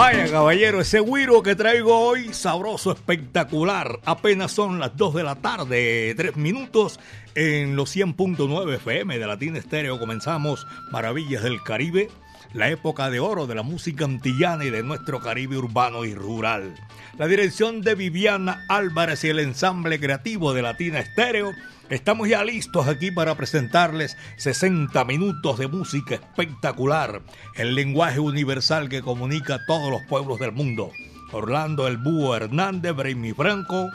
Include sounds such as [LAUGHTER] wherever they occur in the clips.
Vaya caballero, ese guiro que traigo hoy, sabroso, espectacular. Apenas son las 2 de la tarde, 3 minutos en los 100.9 FM de Latina Estéreo. Comenzamos Maravillas del Caribe, la época de oro de la música antillana y de nuestro Caribe urbano y rural. La dirección de Viviana Álvarez y el ensamble creativo de Latina Estéreo Estamos ya listos aquí para presentarles 60 minutos de música espectacular, el lenguaje universal que comunica a todos los pueblos del mundo. Orlando El Búho Hernández, Braymi Franco,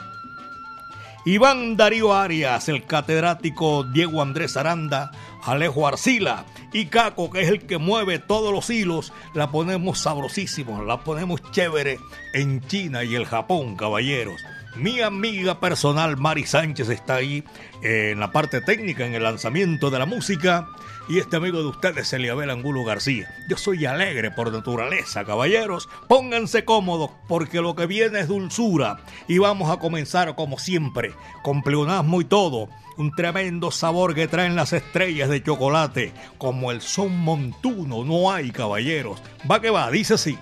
Iván Darío Arias, el catedrático Diego Andrés Aranda, Alejo Arcila y Caco, que es el que mueve todos los hilos, la ponemos sabrosísimo, la ponemos chévere en China y el Japón, caballeros. Mi amiga personal Mari Sánchez está ahí eh, en la parte técnica, en el lanzamiento de la música. Y este amigo de ustedes, Eliabel Angulo García. Yo soy alegre por naturaleza, caballeros. Pónganse cómodos porque lo que viene es dulzura. Y vamos a comenzar como siempre, con pleonasmo y todo. Un tremendo sabor que traen las estrellas de chocolate, como el son montuno. No hay, caballeros. Va que va, dice así.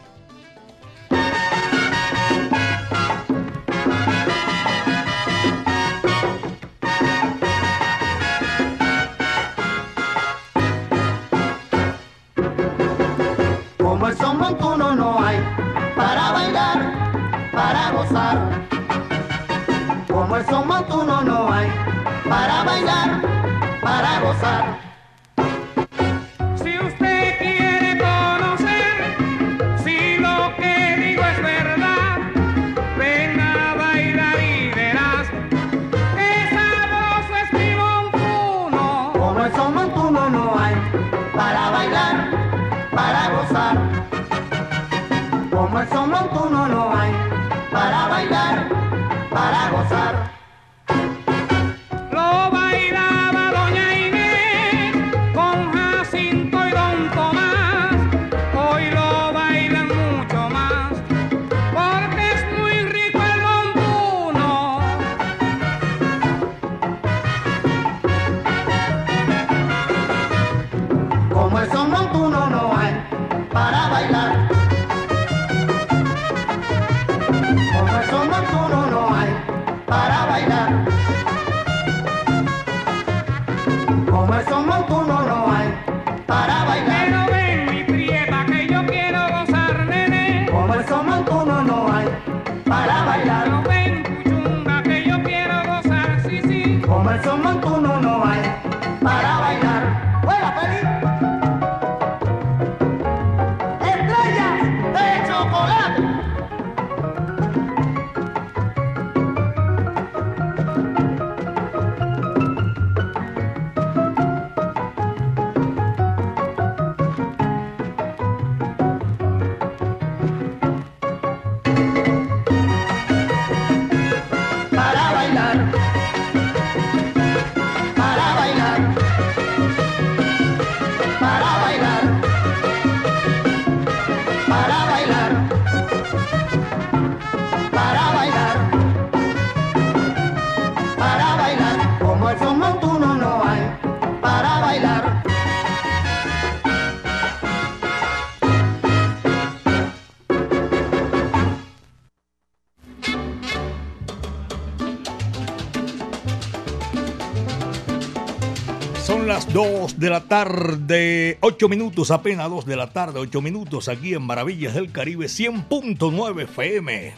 De la tarde, 8 minutos, apenas 2 de la tarde, 8 minutos aquí en Maravillas del Caribe, 100.9 FM.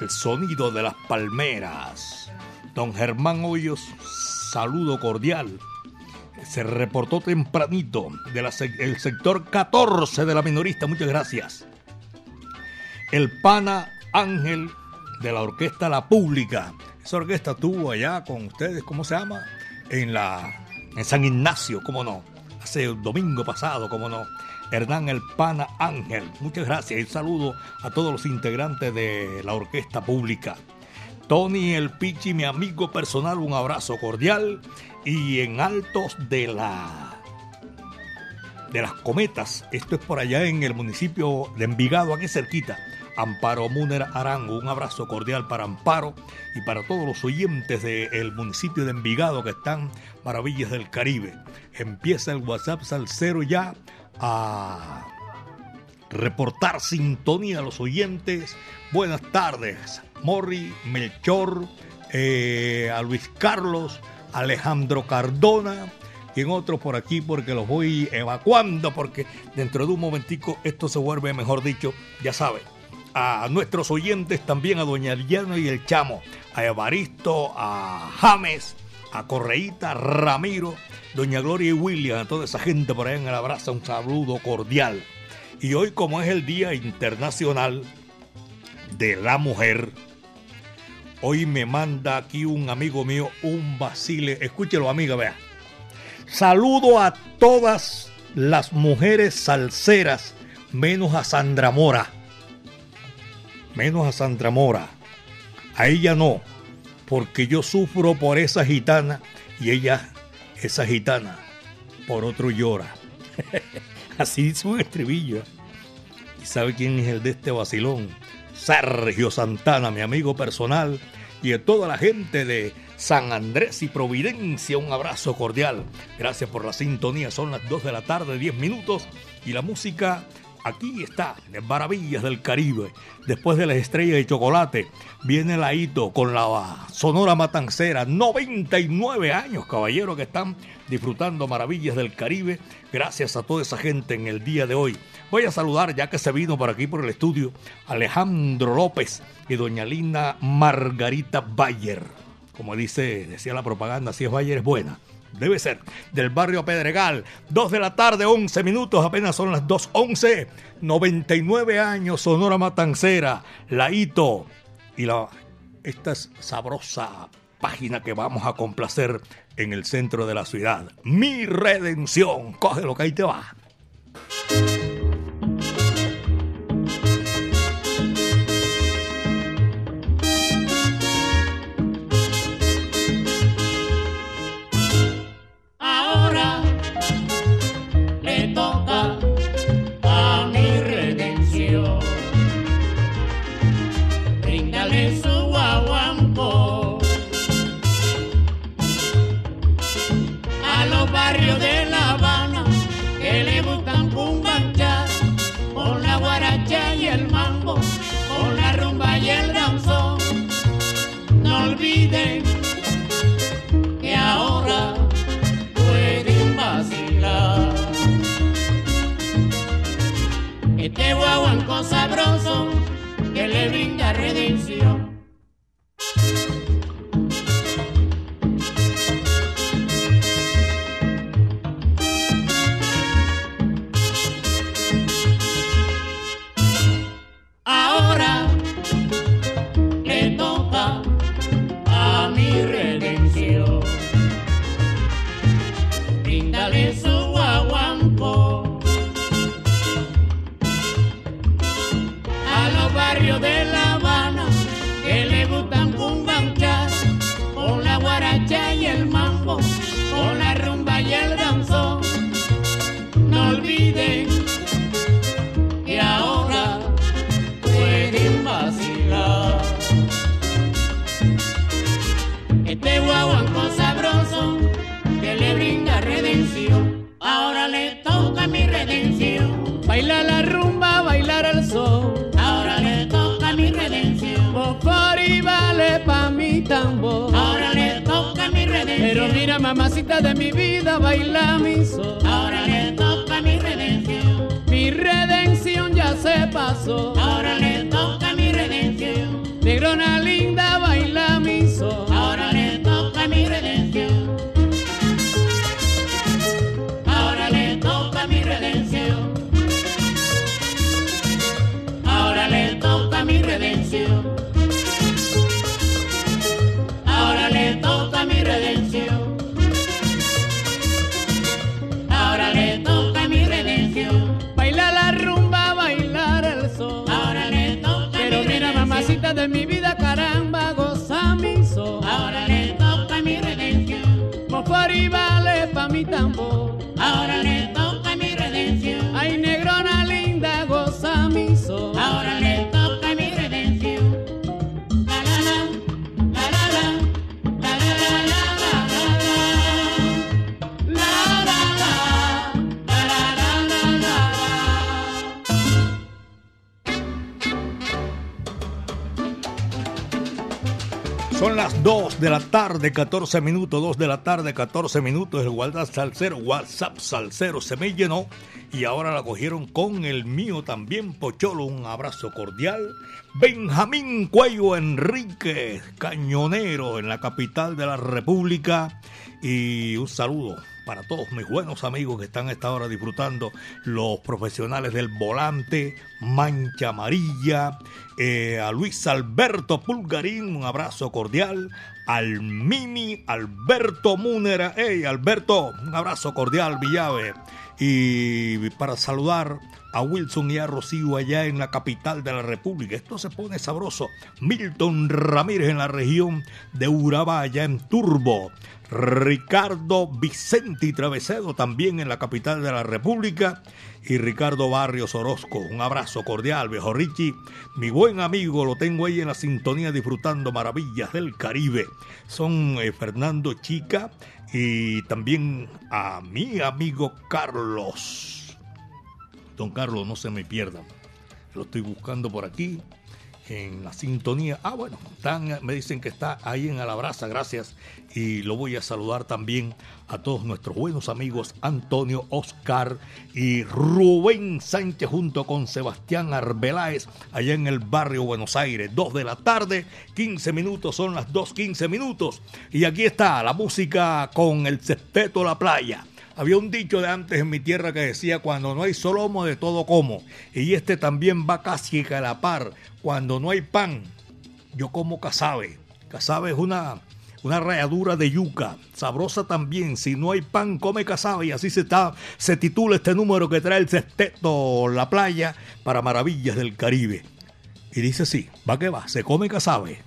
El sonido de las palmeras. Don Germán Hoyos, saludo cordial. se reportó tempranito del sector 14 de la minorista. Muchas gracias. El pana Ángel de la orquesta La Pública. Esa orquesta estuvo allá con ustedes, ¿cómo se llama? En la en San Ignacio, ¿cómo no? Hace el domingo pasado, ¿cómo no? Hernán El Pana Ángel. Muchas gracias y saludo a todos los integrantes de la orquesta pública. Tony El Pichi, mi amigo personal, un abrazo cordial. Y en Altos de la de las Cometas, esto es por allá en el municipio de Envigado, aquí cerquita. Amparo Muner Arango, un abrazo cordial para Amparo y para todos los oyentes del municipio de Envigado que están maravillas del Caribe. Empieza el WhatsApp Salcero ya a reportar sintonía a los oyentes. Buenas tardes, Morri, Melchor, eh, a Luis Carlos, Alejandro Cardona y en otros por aquí porque los voy evacuando porque dentro de un momentico esto se vuelve, mejor dicho, ya saben, a nuestros oyentes también a Doña Diana y el Chamo, a Evaristo, a James, a Correíta, Ramiro, Doña Gloria y William, a toda esa gente por ahí en el abrazo, un saludo cordial. Y hoy como es el Día Internacional de la Mujer, hoy me manda aquí un amigo mío un basile. Escúchelo amiga, vea. Saludo a todas las mujeres salseras, menos a Sandra Mora. Menos a Sandra Mora. A ella no, porque yo sufro por esa gitana y ella esa gitana por otro llora. [LAUGHS] Así dice un estribillo. ¿Y sabe quién es el de este vacilón? Sergio Santana, mi amigo personal, y a toda la gente de San Andrés y Providencia, un abrazo cordial. Gracias por la sintonía, son las 2 de la tarde, 10 minutos, y la música aquí está, en Maravillas del Caribe. Después de la estrella de chocolate, viene la hito con la Sonora Matancera. 99 años, caballeros, que están disfrutando Maravillas del Caribe. Gracias a toda esa gente en el día de hoy. Voy a saludar, ya que se vino por aquí por el estudio, Alejandro López y doña Lina Margarita Bayer. Como dice, decía la propaganda, si es Bayer es buena debe ser, del barrio Pedregal. 2 de la tarde, 11 minutos, apenas son las 2.11. 99 años, Sonora Matancera, Laito. Y la, esta es sabrosa página que vamos a complacer en el centro de la ciudad. Mi redención. Coge lo que ahí te va. Mamacita guaribales pa' mi tambor. Ahora le 2 de la tarde, 14 minutos, 2 de la tarde, 14 minutos. El WhatsApp Salcero, WhatsApp Salcero se me llenó y ahora la cogieron con el mío también, Pocholo. Un abrazo cordial. Benjamín Cuello Enrique, cañonero en la capital de la República. Y un saludo para todos mis buenos amigos que están a esta hora disfrutando, los profesionales del volante, Mancha Amarilla, eh, a Luis Alberto Pulgarín, un abrazo cordial, al Mimi Alberto Múnera, hey Alberto, un abrazo cordial, Villave, y para saludar a Wilson y a Rocío allá en la capital de la República. Esto se pone sabroso. Milton Ramírez en la región de Urabá, allá en Turbo. Ricardo Vicente y Travesedo también en la capital de la República y Ricardo Barrios Orozco. Un abrazo cordial, viejo Richie. Mi buen amigo, lo tengo ahí en la sintonía disfrutando maravillas del Caribe. Son eh, Fernando Chica y también a mi amigo Carlos. Don Carlos, no se me pierdan. Lo estoy buscando por aquí en la sintonía. Ah, bueno, están, me dicen que está ahí en Alabraza, gracias. Y lo voy a saludar también a todos nuestros buenos amigos Antonio, Oscar y Rubén Sánchez junto con Sebastián Arbeláez allá en el barrio Buenos Aires. Dos de la tarde, 15 minutos, son las 2.15 minutos. Y aquí está la música con el Cesteto La Playa. Había un dicho de antes en mi tierra que decía, cuando no hay solomo, de todo como. Y este también va casi a la par. Cuando no hay pan, yo como casabe. Casabe es una, una ralladura de yuca, sabrosa también. Si no hay pan, come casabe. Y así se, está, se titula este número que trae el sexteto La Playa para Maravillas del Caribe. Y dice así, va que va, se come casabe.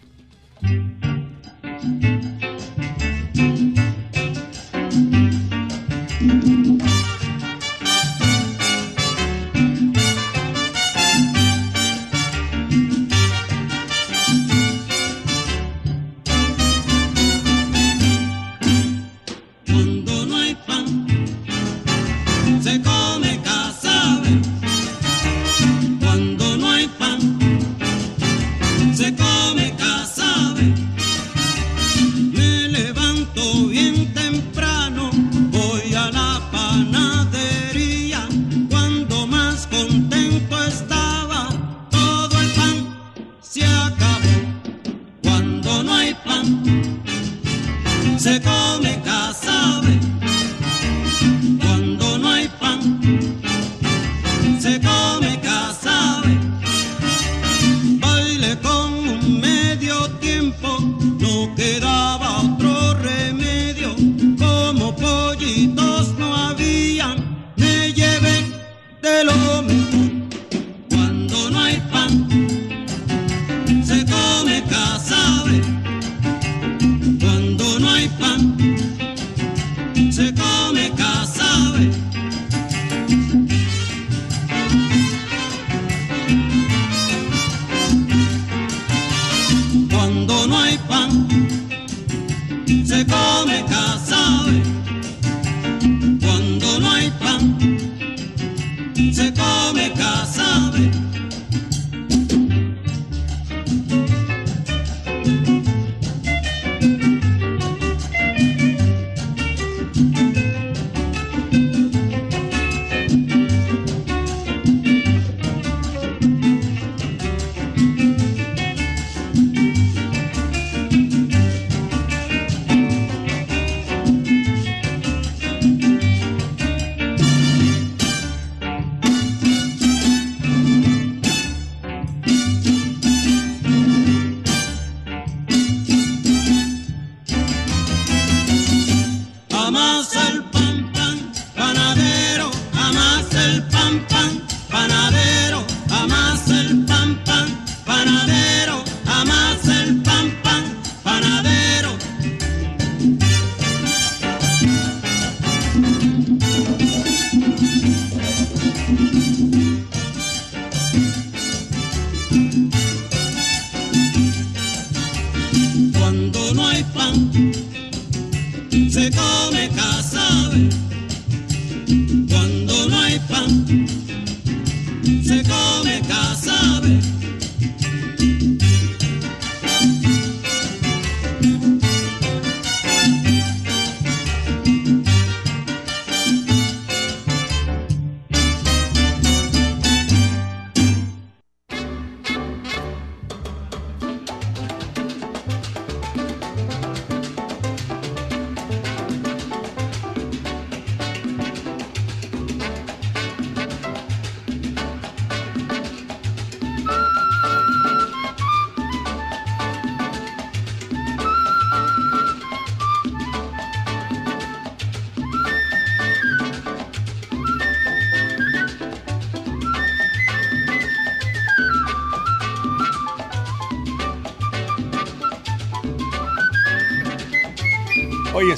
se come casabe.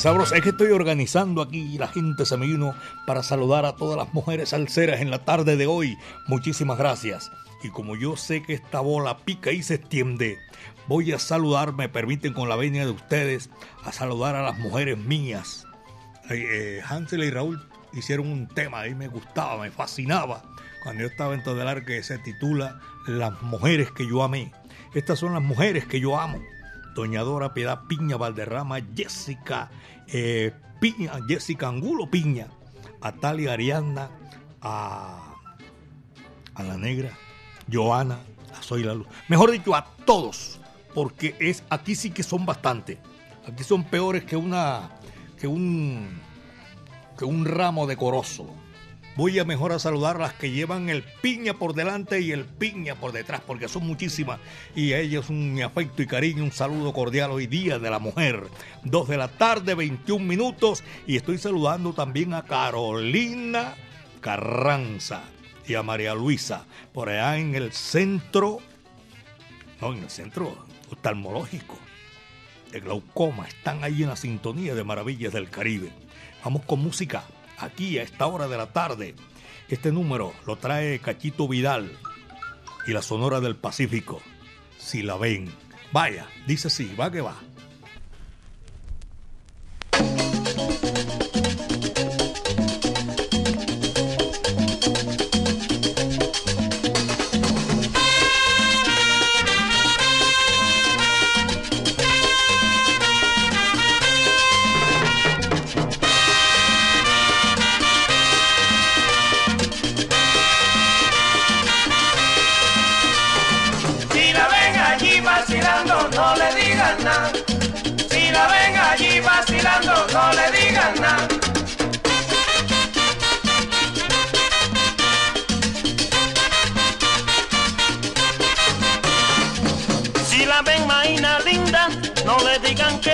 Oye, sabroso, es que estoy organizando aquí y la gente se me vino para saludar a todas las mujeres salseras en la tarde de hoy. Muchísimas gracias. Y como yo sé que esta bola pica y se extiende, voy a saludar, me permiten con la venia de ustedes, a saludar a las mujeres mías. Eh, Hansel y Raúl hicieron un tema, mí me gustaba, me fascinaba, cuando yo estaba en Todelar, que se titula Las mujeres que yo amé. Estas son las mujeres que yo amo. Doña Dora Piedad Piña Valderrama, Jessica eh, Piña, Jessica Angulo Piña, a Talia Arianda, a, a la negra, Joana, a Soy la Luz. Mejor dicho, a todos, porque es aquí sí que son bastante. Aquí son peores que una que un que un ramo decoroso voy a mejor a saludar las que llevan el piña por delante y el piña por detrás, porque son muchísimas. Y a ellas un afecto y cariño, un saludo cordial hoy día de la mujer. Dos de la tarde, 21 minutos. Y estoy saludando también a Carolina Carranza y a María Luisa, por allá en el centro, no, en el centro oftalmológico de glaucoma. Están ahí en la sintonía de Maravillas del Caribe. Vamos con música aquí a esta hora de la tarde. Este número lo trae Cachito Vidal y la Sonora del Pacífico. Si la ven, vaya, dice sí, va que va.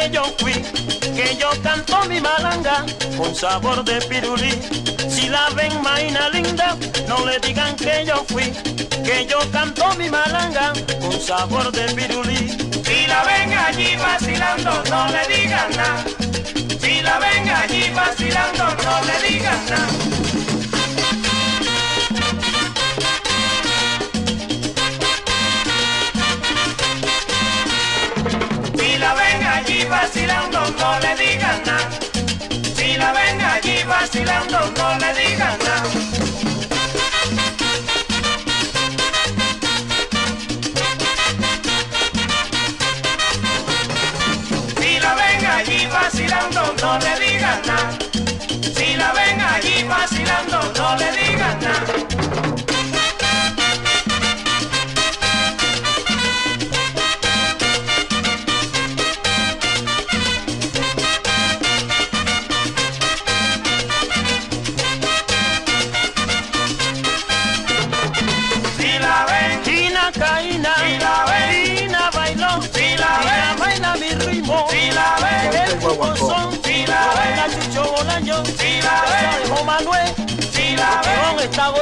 Que yo canto mi malanga con sabor de pirulí. Si la ven maina linda, no le digan que yo fui, que yo canto mi malanga con sabor de pirulí. Si la ven allí vacilando, no le digan nada.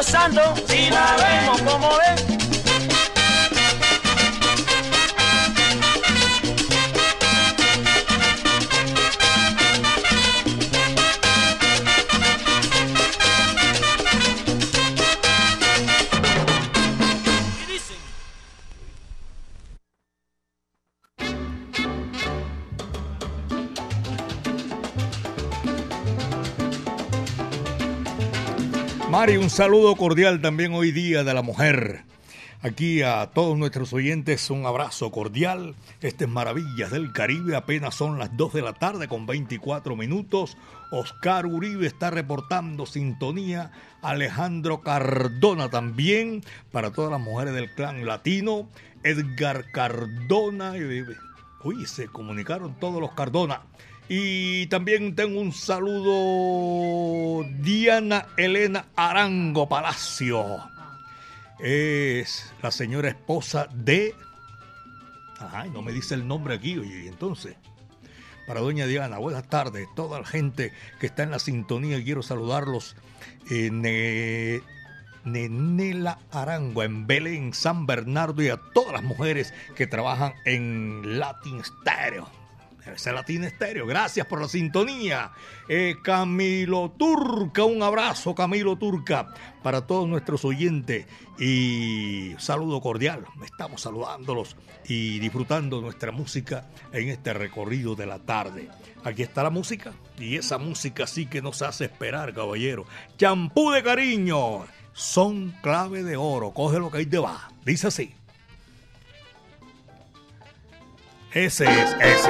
Gozando, si la vemos como saludo cordial también hoy día de la mujer. Aquí a todos nuestros oyentes un abrazo cordial. Estas Maravillas del Caribe. Apenas son las 2 de la tarde con 24 minutos. Oscar Uribe está reportando sintonía. Alejandro Cardona también. Para todas las mujeres del clan latino. Edgar Cardona. Uy, se comunicaron todos los Cardona. Y también tengo un saludo, Diana Elena Arango Palacio. Es la señora esposa de... Ajá, no me dice el nombre aquí, oye, entonces... Para doña Diana, buenas tardes. Toda la gente que está en la sintonía, quiero saludarlos. Eh, Nenela Arango en Belén, San Bernardo y a todas las mujeres que trabajan en Latin Stereo Es Latina Estéreo. Gracias por la sintonía. Eh, Camilo Turca, un abrazo, Camilo Turca, para todos nuestros oyentes. Y saludo cordial. Estamos saludándolos y disfrutando nuestra música en este recorrido de la tarde. Aquí está la música y esa música sí que nos hace esperar, caballero. Champú de cariño. Son clave de oro. Coge lo que ahí te va. Dice así. Ese es, ese.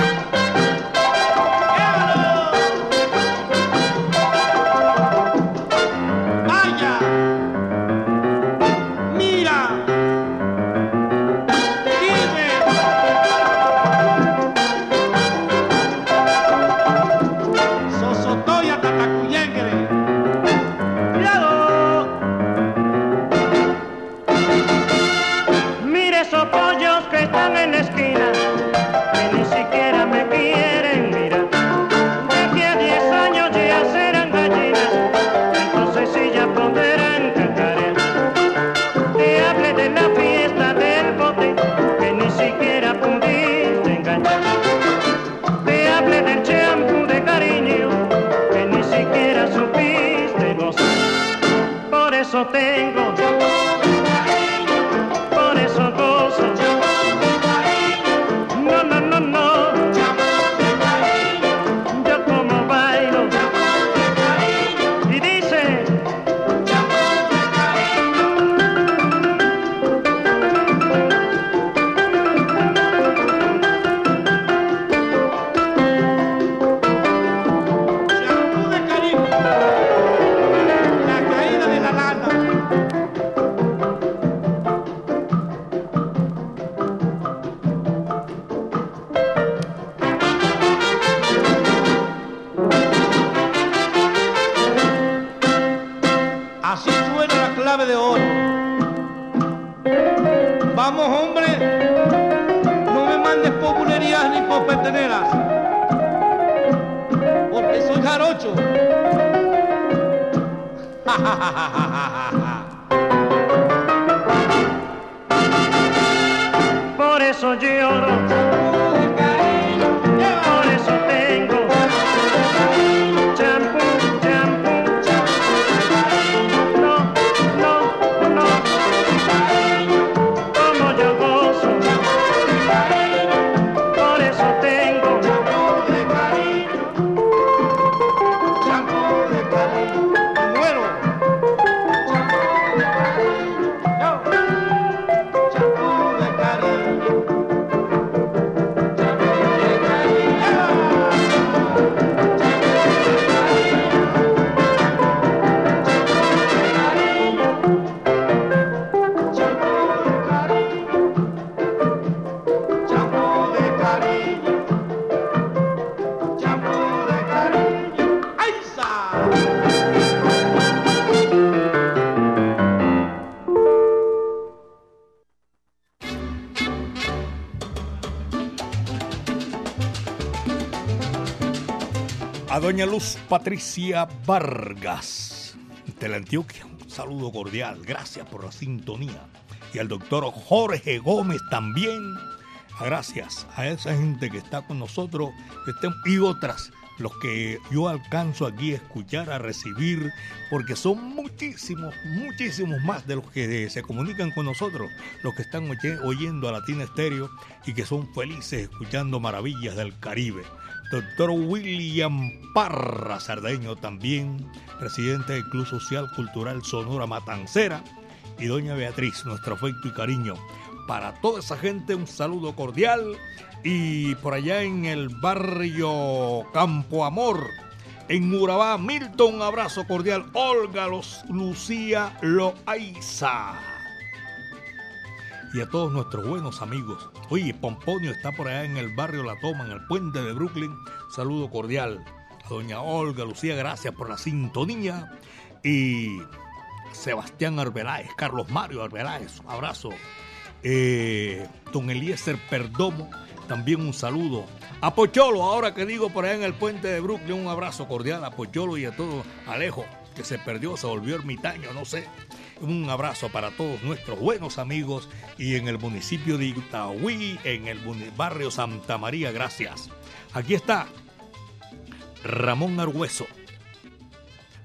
Doña Luz Patricia Vargas de la Antioquia. Un saludo cordial, gracias por la sintonía. Y al doctor Jorge Gómez también. Gracias a esa gente que está con nosotros y otras, los que yo alcanzo aquí a escuchar, a recibir, porque son muchísimos, muchísimos más de los que se comunican con nosotros, los que están oye- oyendo a Latina Estéreo y que son felices escuchando maravillas del Caribe. Doctor William Parra Sardeño también, presidente del Club Social Cultural Sonora Matancera, y doña Beatriz, nuestro afecto y cariño. Para toda esa gente un saludo cordial y por allá en el barrio Campo Amor, en Urabá, Milton, un abrazo cordial. Olga Los, Lucía Loaiza. Y a todos nuestros buenos amigos. Oye, Pomponio está por allá en el barrio La Toma, en el puente de Brooklyn. Saludo cordial a doña Olga Lucía, gracias por la sintonía. Y Sebastián Arbeláez, Carlos Mario Arbeláez, un abrazo. Eh, don Eliezer Perdomo, también un saludo. A Pocholo, ahora que digo por allá en el puente de Brooklyn, un abrazo cordial a Pocholo y a todo Alejo, que se perdió, se volvió ermitaño, no sé. Un abrazo para todos nuestros buenos amigos y en el municipio de Itaúí, en el barrio Santa María, gracias. Aquí está Ramón Argüeso.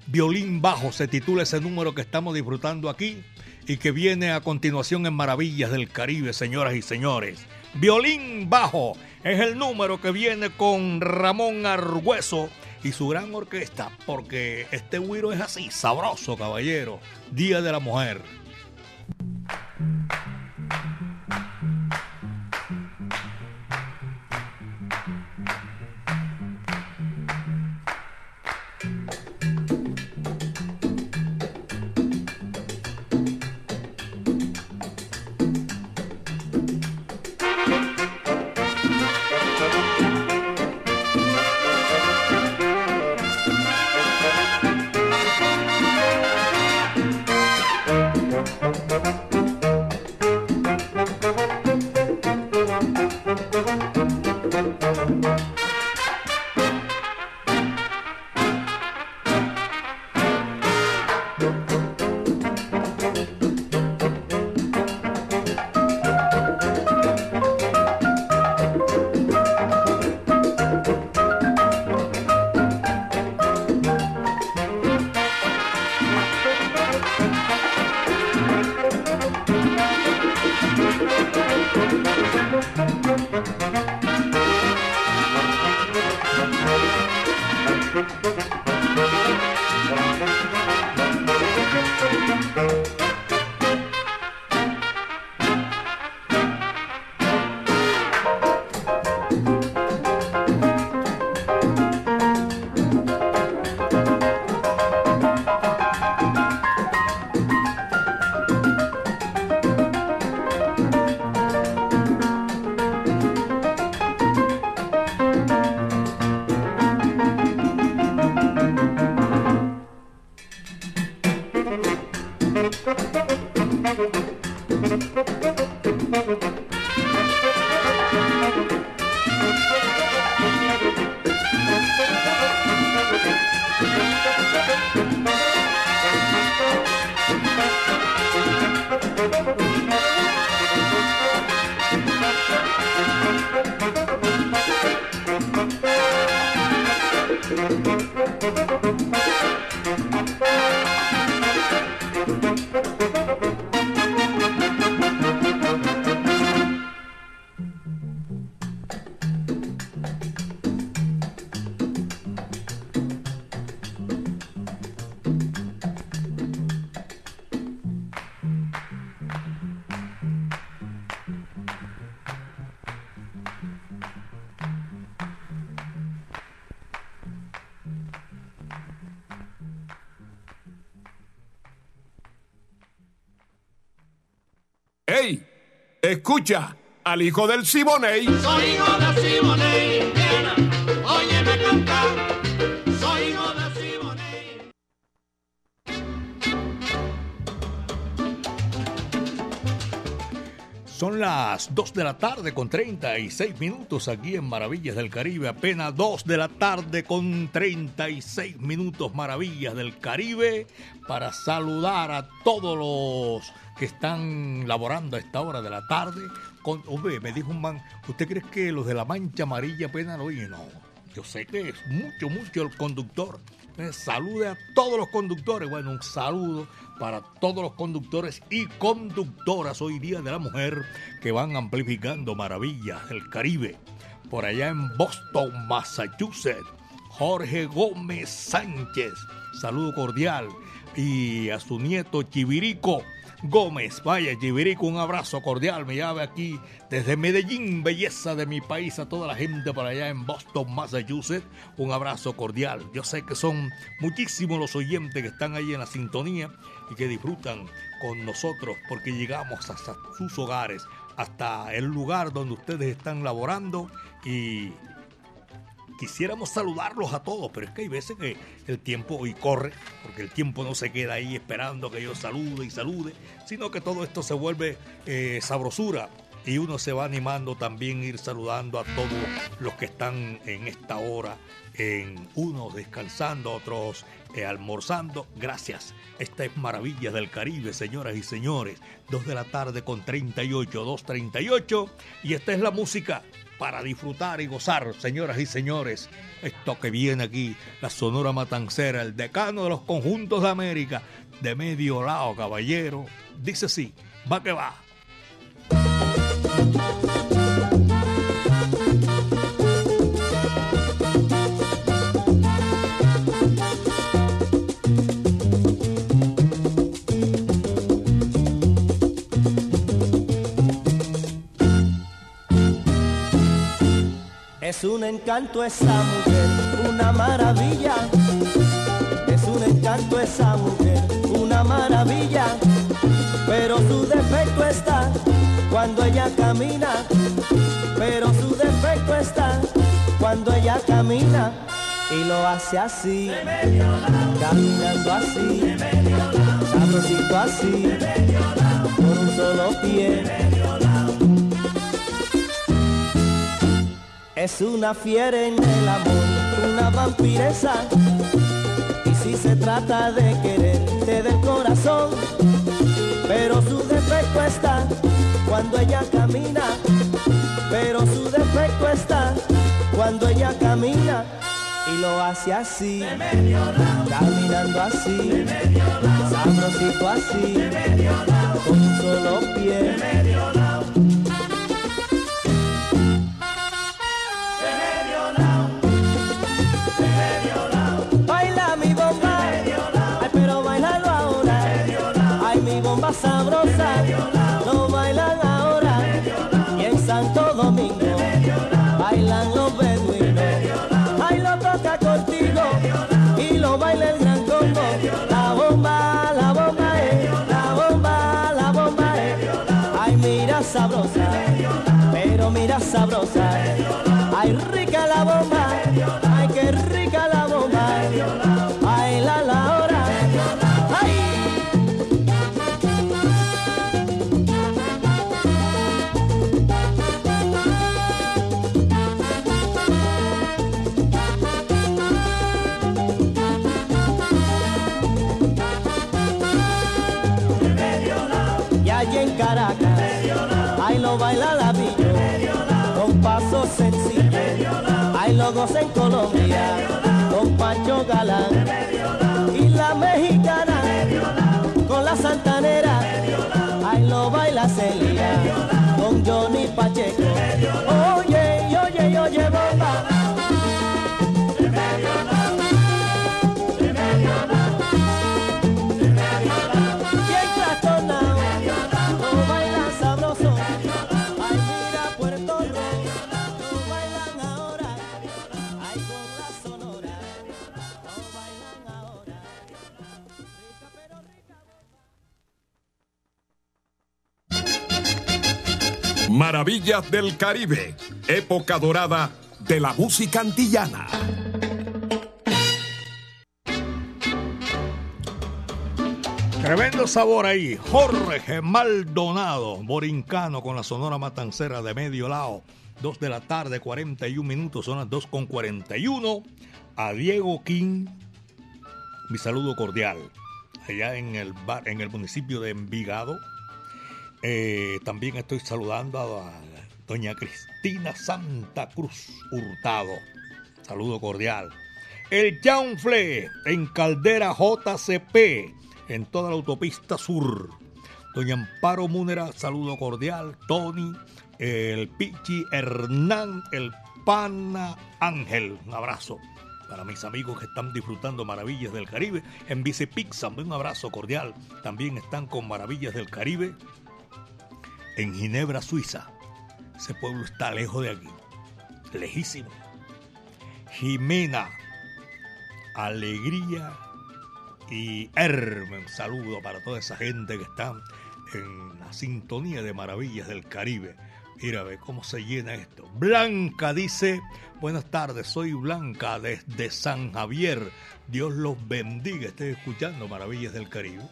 Violín bajo se titula ese número que estamos disfrutando aquí y que viene a continuación en Maravillas del Caribe, señoras y señores. Violín bajo es el número que viene con Ramón Argüeso y su gran orquesta, porque este güiro es así, sabroso, caballero. Día de la Mujer. Escucha al hijo del Siboney. Soy hijo del Siboney. Óyeme cantar. Soy hijo del Siboney. Son las 2 de la tarde con 36 minutos aquí en Maravillas del Caribe. Apenas 2 de la tarde con 36 minutos Maravillas del Caribe para saludar a todos los que están laborando a esta hora de la tarde. Con, me dijo un man, ¿usted cree que los de la mancha amarilla apenas lo oyen? No, yo sé que es mucho, mucho el conductor. salude a todos los conductores. Bueno, un saludo para todos los conductores y conductoras hoy día de la mujer que van amplificando maravillas del Caribe. Por allá en Boston, Massachusetts, Jorge Gómez Sánchez. Saludo cordial. Y a su nieto Chivirico Gómez. Vaya, Chivirico, un abrazo cordial. Me llave aquí desde Medellín, belleza de mi país, a toda la gente por allá en Boston, Massachusetts. Un abrazo cordial. Yo sé que son muchísimos los oyentes que están ahí en la sintonía y que disfrutan con nosotros porque llegamos hasta sus hogares, hasta el lugar donde ustedes están laborando y quisiéramos saludarlos a todos, pero es que hay veces que el tiempo hoy corre, porque el tiempo no se queda ahí esperando que yo salude y salude, sino que todo esto se vuelve eh, sabrosura. Y uno se va animando también ir saludando a todos los que están en esta hora, en unos descansando, otros eh, almorzando. Gracias. Esta es Maravillas del Caribe, señoras y señores. Dos de la tarde con 38, 2.38. Y esta es la música para disfrutar y gozar, señoras y señores. Esto que viene aquí, la Sonora Matancera, el decano de los conjuntos de América, de medio lado, caballero. Dice sí, va que va. Es un encanto esa mujer, una maravilla. Es un encanto esa mujer, una maravilla. Pero su defecto está cuando ella camina. Pero su defecto está cuando ella camina. Y lo hace así, caminando así, sabrosito así, con un solo pie. Es una fiera en el amor, una vampiresa. Y si se trata de quererte del corazón, pero su defecto está cuando ella camina. Pero su defecto está cuando ella camina y lo hace así, caminando así, sabrosito así, con un solo pie. Sabrosa, ay rica la bomba, ahí lo goza en Colombia, con Pancho Galán, y la mexicana, con la santanera, ahí lo baila Celia, con Johnny Pacheco, oye, oye, oye, bomba. Maravillas del Caribe, época dorada de la música antillana. Tremendo sabor ahí. Jorge Maldonado, borincano con la sonora matancera de medio lado. 2 de la tarde, 41 minutos, son las 2 con 41. A Diego King, mi saludo cordial. Allá en el, bar, en el municipio de Envigado. Eh, también estoy saludando a doña Cristina Santa Cruz Hurtado. Saludo cordial. El Chanfle en Caldera JCP, en toda la autopista sur. Doña Amparo Múnera, saludo cordial. Tony, el Pichi Hernán, el Pana Ángel. Un abrazo para mis amigos que están disfrutando Maravillas del Caribe en Vicepizza. Un abrazo cordial. También están con Maravillas del Caribe en Ginebra, Suiza. Ese pueblo está lejos de aquí, lejísimo. Jimena, Alegría y Herme. Un saludo para toda esa gente que está en la sintonía de Maravillas del Caribe. Mira, ve cómo se llena esto. Blanca dice, buenas tardes, soy Blanca desde San Javier. Dios los bendiga, estoy escuchando Maravillas del Caribe.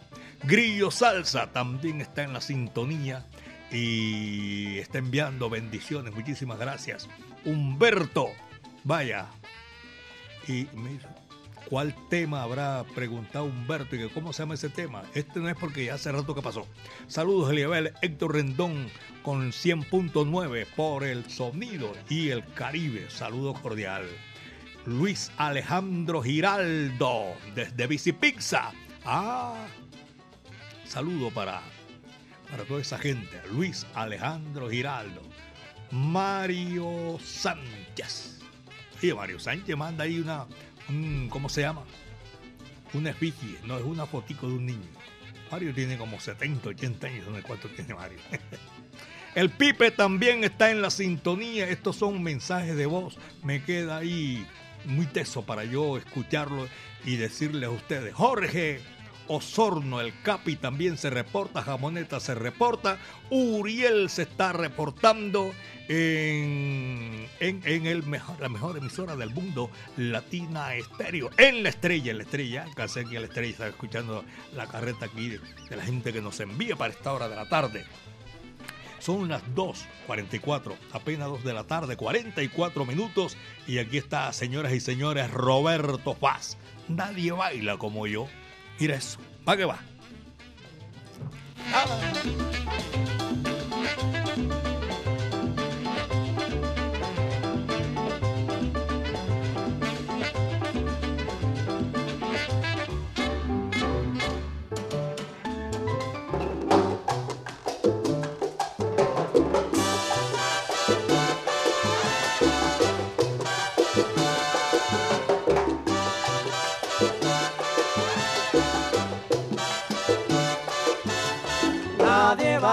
Grillo Salsa también está en la sintonía y está enviando bendiciones. Muchísimas gracias. Humberto, vaya. Y dice, ¿cuál tema habrá preguntado Humberto y que cómo se llama ese tema? Este no es porque ya hace rato que pasó. Saludos, Eliabel Héctor Rendón con 100.9 por el sonido y el Caribe. Saludo cordial. Luis Alejandro Giraldo desde Bicipizza. Ah, saludo para, para toda esa gente. Luis Alejandro Giraldo. Mario Sánchez. Sí, Mario Sánchez manda ahí una, un- ¿cómo se llama? Una efigie, no es una fotico de un niño. Mario tiene como 70, 80 años, no sé cuánto tiene Mario. [LAUGHS] El Pipe también está en la sintonía. Estos son mensajes de voz. Me queda ahí muy teso para yo escucharlo y decirles a ustedes. Jorge Osorno, el Capi también se reporta. Jamoneta se reporta. Uriel se está reportando en, en, en el mejor, la mejor emisora del mundo, Latina Estéreo. En la estrella, en la estrella. Alcancé aquí a la estrella. Estaba escuchando la carreta aquí de, de la gente que nos envía para esta hora de la tarde. Son las 2.44, apenas 2 de la tarde, 44 minutos. Y aquí está, señoras y señores, Roberto Paz. Nadie baila como yo. Mira eso, ¿para qué va?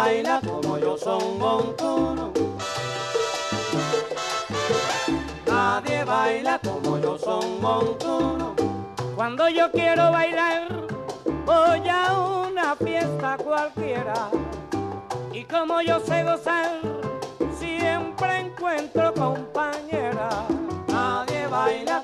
Baila como yo son montuno. Nadie baila como yo son montuno. Cuando yo quiero bailar, voy a una fiesta cualquiera. Y como yo sé gozar, siempre encuentro compañera. Nadie baila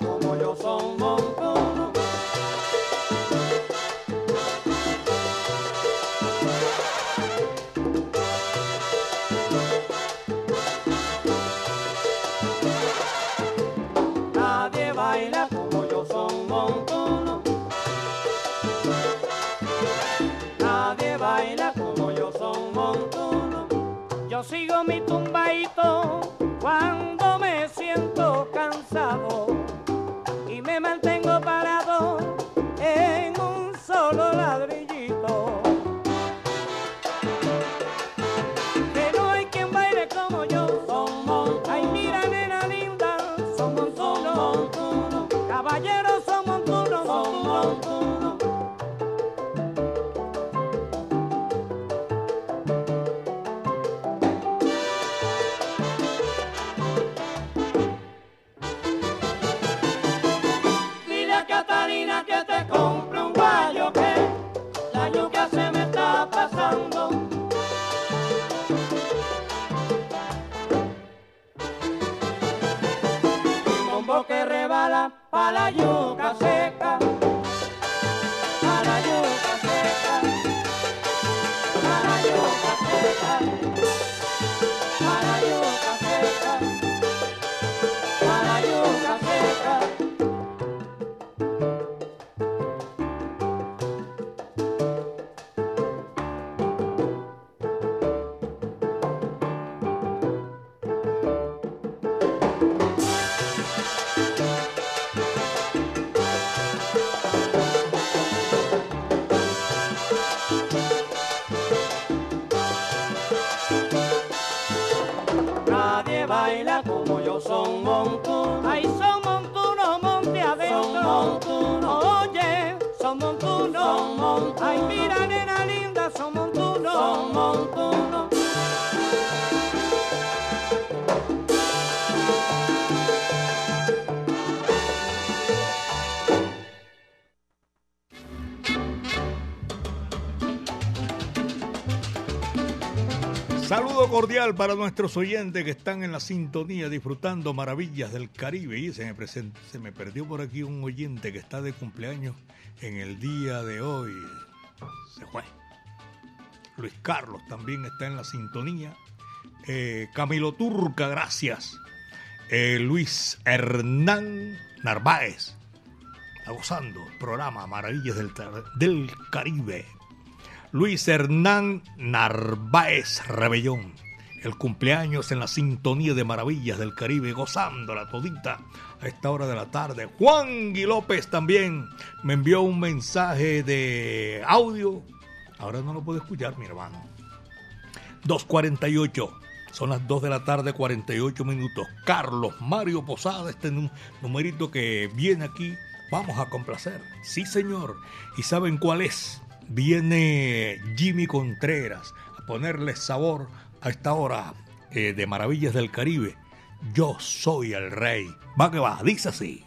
pa' la para nuestros oyentes que están en la sintonía disfrutando maravillas del Caribe. Y se me, se me perdió por aquí un oyente que está de cumpleaños en el día de hoy. Se fue. Luis Carlos también está en la sintonía. Eh, Camilo Turca, gracias. Eh, Luis Hernán Narváez. Está gozando programa Maravillas del, del Caribe. Luis Hernán Narváez Rebellón. El cumpleaños en la sintonía de Maravillas del Caribe, gozándola todita a esta hora de la tarde. Juan Gui López también me envió un mensaje de audio. Ahora no lo puedo escuchar, mi hermano. 2.48. Son las 2 de la tarde, 48 minutos. Carlos Mario Posada, este num- numerito que viene aquí, vamos a complacer. Sí, señor. ¿Y saben cuál es? Viene Jimmy Contreras a ponerle sabor a esta hora eh, de Maravillas del Caribe. Yo soy el rey. Va que va, dice así.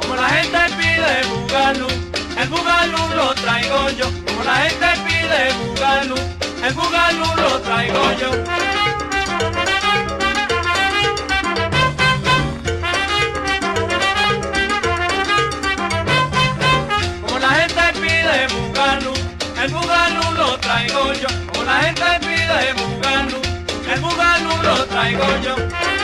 Como la gente pide bugalú, el bugalú lo traigo yo. Como la gente pide bugalú, el bugalú lo traigo yo. Traigo yo. Como la gente pide bugalú, el bugalú lo traigo yo.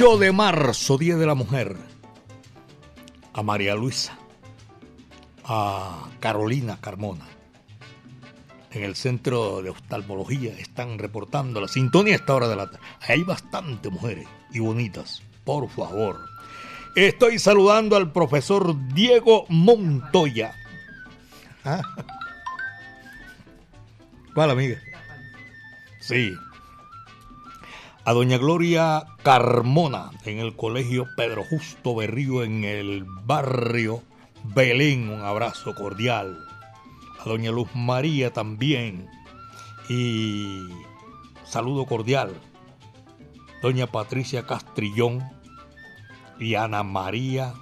8 de marzo, Día de la Mujer. A María Luisa. A Carolina Carmona. En el centro de oftalmología están reportando la sintonía a esta hora de la tarde. Hay bastantes mujeres y bonitas. Por favor. Estoy saludando al profesor Diego Montoya. ¿Ah? [LAUGHS] ¿Cuál amiga? Sí, a doña Gloria Carmona en el colegio Pedro Justo Berrío en el barrio Belén. Un abrazo cordial. A doña Luz María también. Y saludo cordial. Doña Patricia Castrillón y Ana María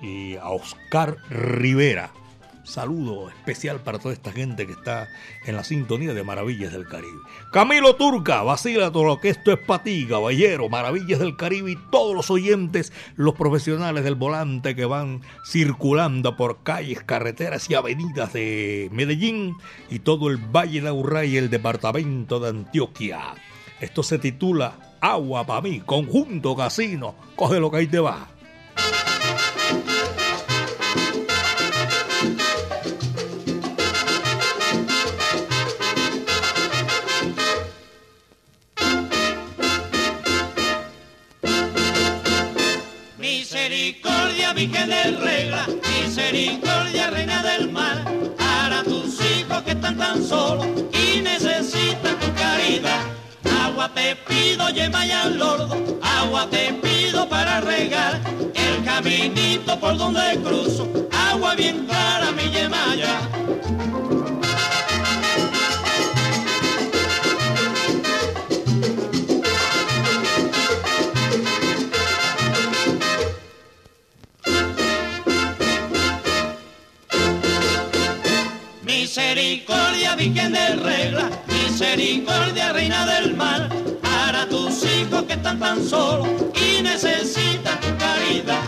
y a Oscar Rivera. Saludo especial para toda esta gente que está en la sintonía de Maravillas del Caribe. Camilo Turca, vacila todo lo que esto es para ti, caballero. Maravillas del Caribe y todos los oyentes, los profesionales del volante que van circulando por calles, carreteras y avenidas de Medellín y todo el Valle de Aburrá y el departamento de Antioquia. Esto se titula Agua para mí, conjunto casino. Coge lo que ahí te va. Virgen del regla, misericordia, reina del mar, para tus hijos que están tan solos y necesitan tu caridad. Agua te pido, yema y al lordo, agua te pido para regar el caminito por donde cruzo, agua bien clara mi yemaya. Misericordia, Virgen de regla, misericordia, reina del mal, para tus hijos que están tan solos y necesitan tu caridad.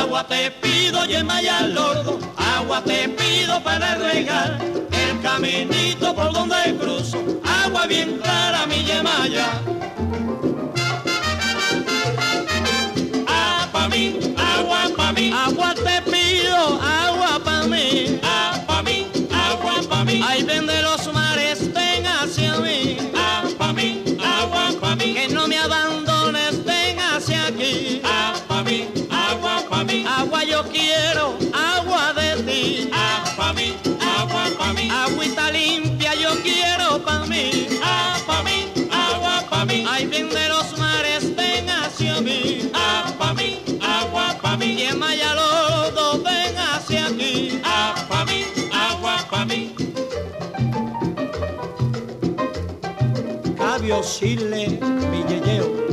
Agua te pido, Yemaya Lordo, agua te pido para regar el caminito por donde cruzo, agua bien clara mi Yemaya. Ah, pa' mí, agua pa' mí, agua te pido, agua pa' mí, ah, pa' mí, agua pa' mí. Ay, ven Cabio Chile, mi yeyeo,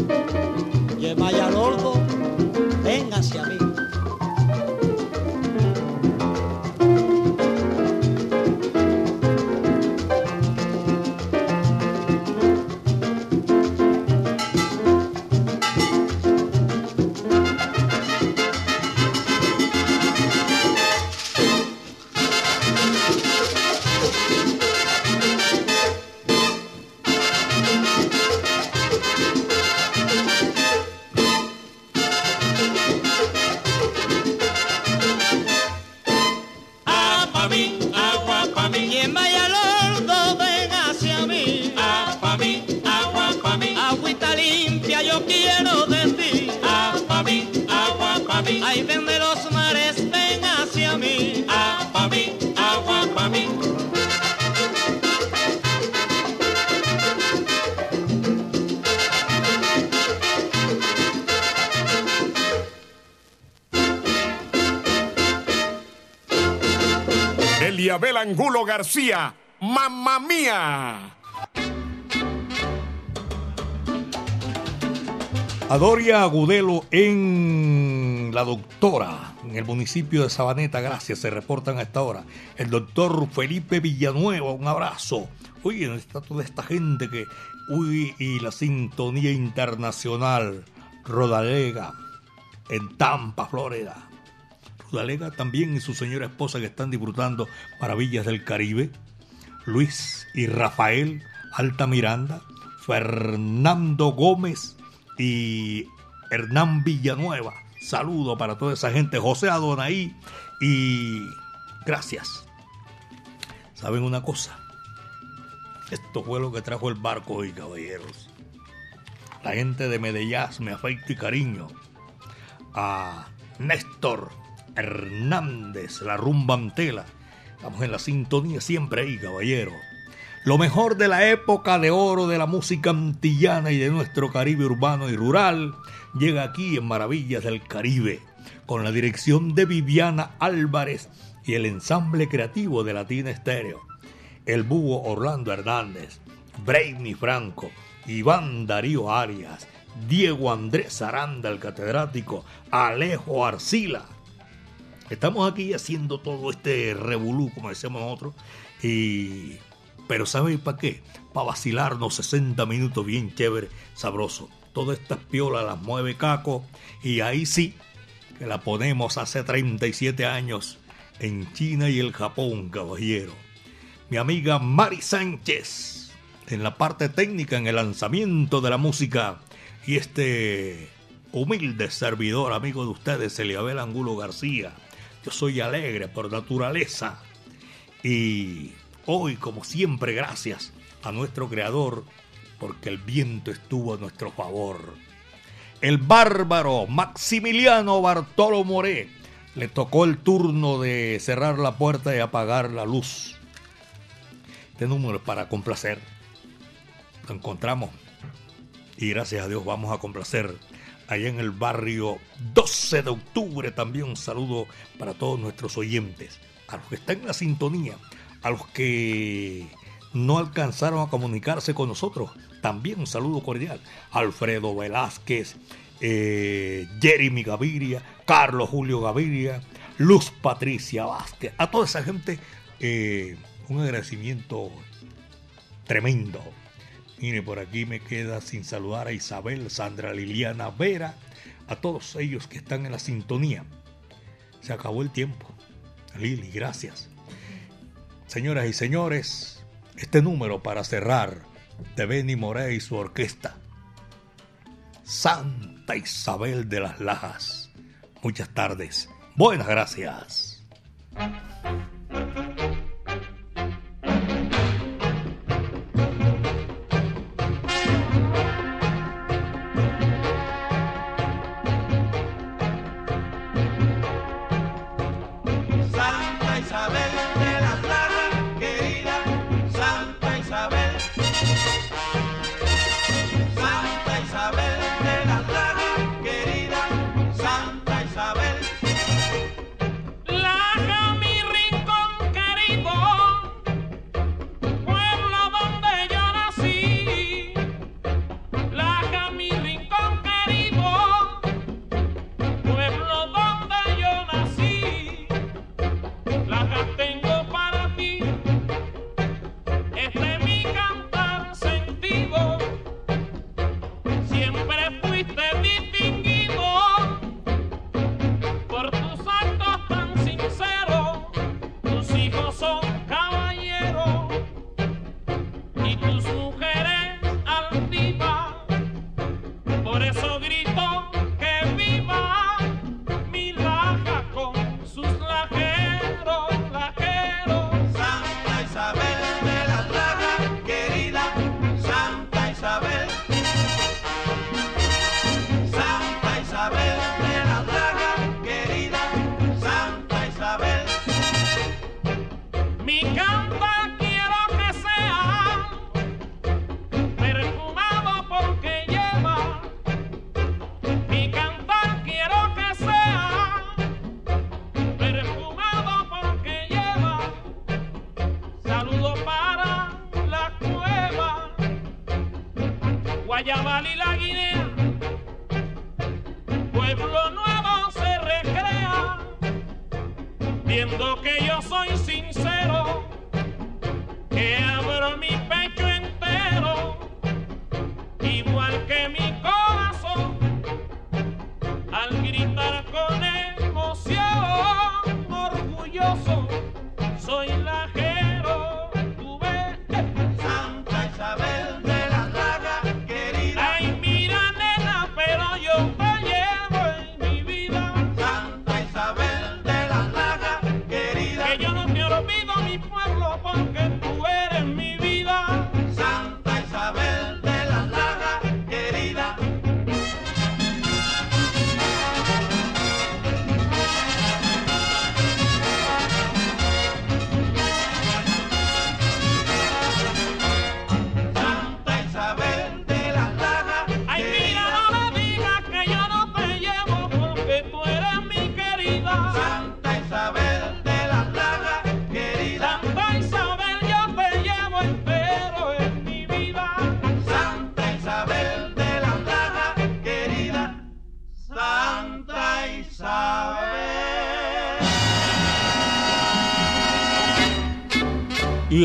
García, mamma mía. Adoria Agudelo en La Doctora, en el municipio de Sabaneta, gracias, se reportan a esta hora. El doctor Felipe Villanueva, un abrazo. Oye, está toda esta gente que... Uy, y la sintonía internacional, Rodalega, en Tampa, Florida. Rodalega también y su señora esposa que están disfrutando maravillas del Caribe. Luis y Rafael Alta Miranda, Fernando Gómez y Hernán Villanueva. Saludo para toda esa gente, José Adonahí y gracias. ¿Saben una cosa? Esto fue lo que trajo el barco hoy, caballeros. La gente de Medellín me afecta y cariño. A Néstor Hernández, la rumba Antela. Estamos en la sintonía siempre ahí, caballero. Lo mejor de la época de oro de la música antillana y de nuestro Caribe urbano y rural llega aquí en Maravillas del Caribe, con la dirección de Viviana Álvarez y el ensamble creativo de Latina Estéreo. El búho Orlando Hernández, Brainy Franco, Iván Darío Arias, Diego Andrés Aranda, el catedrático, Alejo Arcila, Estamos aquí haciendo todo este revolú, como decíamos nosotros, y... pero ¿sabéis para qué? Para vacilarnos 60 minutos bien chévere, sabroso. Todas estas piolas las mueve Caco y ahí sí que la ponemos hace 37 años en China y el Japón, caballero. Mi amiga Mari Sánchez en la parte técnica, en el lanzamiento de la música y este humilde servidor, amigo de ustedes, Eliabel Angulo García. Yo soy alegre por naturaleza. Y hoy, como siempre, gracias a nuestro Creador, porque el viento estuvo a nuestro favor. El bárbaro Maximiliano Bartolo Moré le tocó el turno de cerrar la puerta y apagar la luz. Este número es para complacer. Lo encontramos. Y gracias a Dios vamos a complacer allá en el barrio 12 de octubre. También un saludo para todos nuestros oyentes, a los que están en la sintonía, a los que no alcanzaron a comunicarse con nosotros. También un saludo cordial. Alfredo Velázquez, eh, Jeremy Gaviria, Carlos Julio Gaviria, Luz Patricia Vázquez. A toda esa gente, eh, un agradecimiento tremendo. Mire, por aquí me queda sin saludar a Isabel, Sandra Liliana Vera, a todos ellos que están en la sintonía. Se acabó el tiempo. Lili, gracias. Señoras y señores, este número para cerrar de Benny Moré y su orquesta. Santa Isabel de las Lajas. Muchas tardes. Buenas gracias.